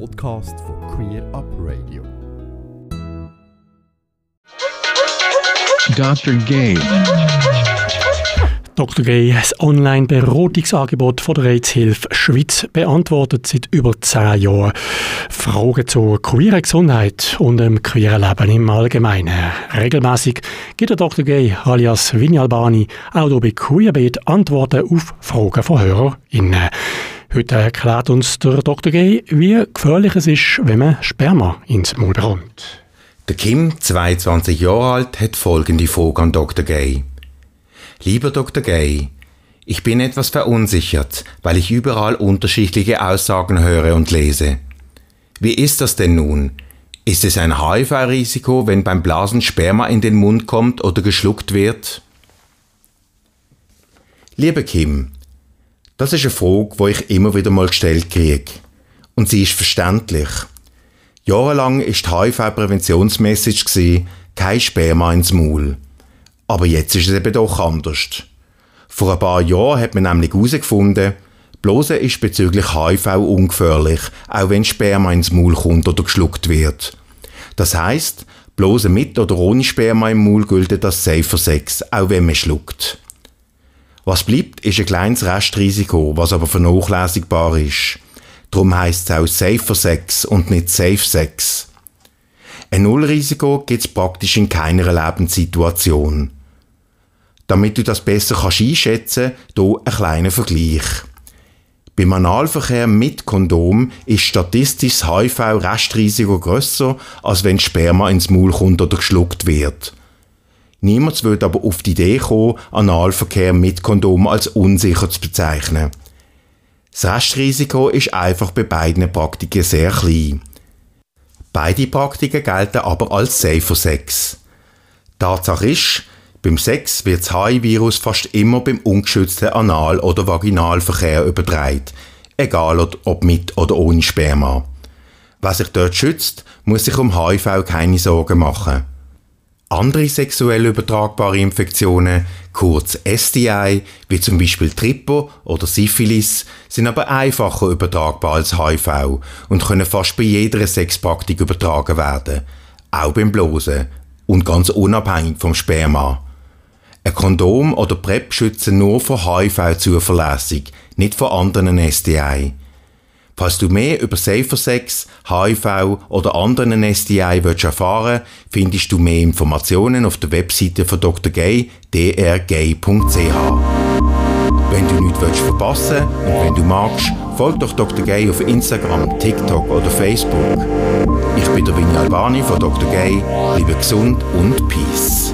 Podcast von Queer Up Radio. Dr. Gay. Dr. Gay, das Online-Beratungsangebot von der AIDS-Hilfe Schweiz beantwortet seit über zehn Jahren Fragen zur queeren Gesundheit und dem queeren Leben im Allgemeinen. Regelmäßig gibt der Dr. Gay alias Vini Albani auch hier bei Queerbeat Antworten auf Fragen von HörerInnen. Heute erklärt uns der Dr. Gay, wie gefährlich es ist, wenn man Sperma ins Maul bekommt. Der Kim, 22 Jahre alt, hat folgende Frage an Dr. Gay. Lieber Dr. Gay, ich bin etwas verunsichert, weil ich überall unterschiedliche Aussagen höre und lese. Wie ist das denn nun? Ist es ein HIV-Risiko, wenn beim Blasen Sperma in den Mund kommt oder geschluckt wird? Liebe Kim, das ist eine Frage, die ich immer wieder mal gestellt kriege. Und sie ist verständlich. Jahrelang ist die HIV-Präventionsmessage kein Sperma ins Maul. Aber jetzt ist es eben doch anders. Vor ein paar Jahren hat man nämlich herausgefunden, Blose ist bezüglich HIV ungefährlich, auch wenn Sperma ins Maul kommt oder geschluckt wird. Das heißt, Blose mit oder ohne Sperma im Maul gilt das Safer Sex, auch wenn man schluckt. Was bleibt, ist ein kleines Restrisiko, was aber vernachlässigbar ist. Darum heisst es auch Safer Sex und nicht Safe Sex. Ein Nullrisiko gibt es praktisch in keiner Lebenssituation. Damit du das besser kannst einschätzen kannst, hier ein kleiner Vergleich. Beim Analverkehr mit Kondom ist statistisch das HIV-Restrisiko grösser, als wenn Sperma ins Maul kommt oder geschluckt wird. Niemand wird aber auf die Idee kommen, Analverkehr mit Kondom als unsicher zu bezeichnen. Das Restrisiko ist einfach bei beiden Praktiken sehr klein. Beide Praktiken gelten aber als safer Sex. Tatsache ist, beim Sex wird das HIV-Virus fast immer beim ungeschützten Anal- oder Vaginalverkehr übertragen, egal ob mit oder ohne Sperma. Wer sich dort schützt, muss sich um HIV keine Sorgen machen. Andere sexuell übertragbare Infektionen, kurz STI, wie zum Beispiel Tripper oder Syphilis, sind aber einfacher übertragbar als HIV und können fast bei jeder Sexpraktik übertragen werden, auch beim Blosen und ganz unabhängig vom Sperma. Ein Kondom oder PrEP schützen nur vor HIV zuverlässig, nicht vor anderen STI. Falls du mehr über Safer Sex, HIV oder anderen STI willst erfahren findest du mehr Informationen auf der Webseite von Dr. Gay, drgay.ch. Wenn du nichts willst verpassen und wenn du magst, folg doch Dr. Gay auf Instagram, TikTok oder Facebook. Ich bin der Vinny Albani von Dr. Gay. Bleibe gesund und Peace.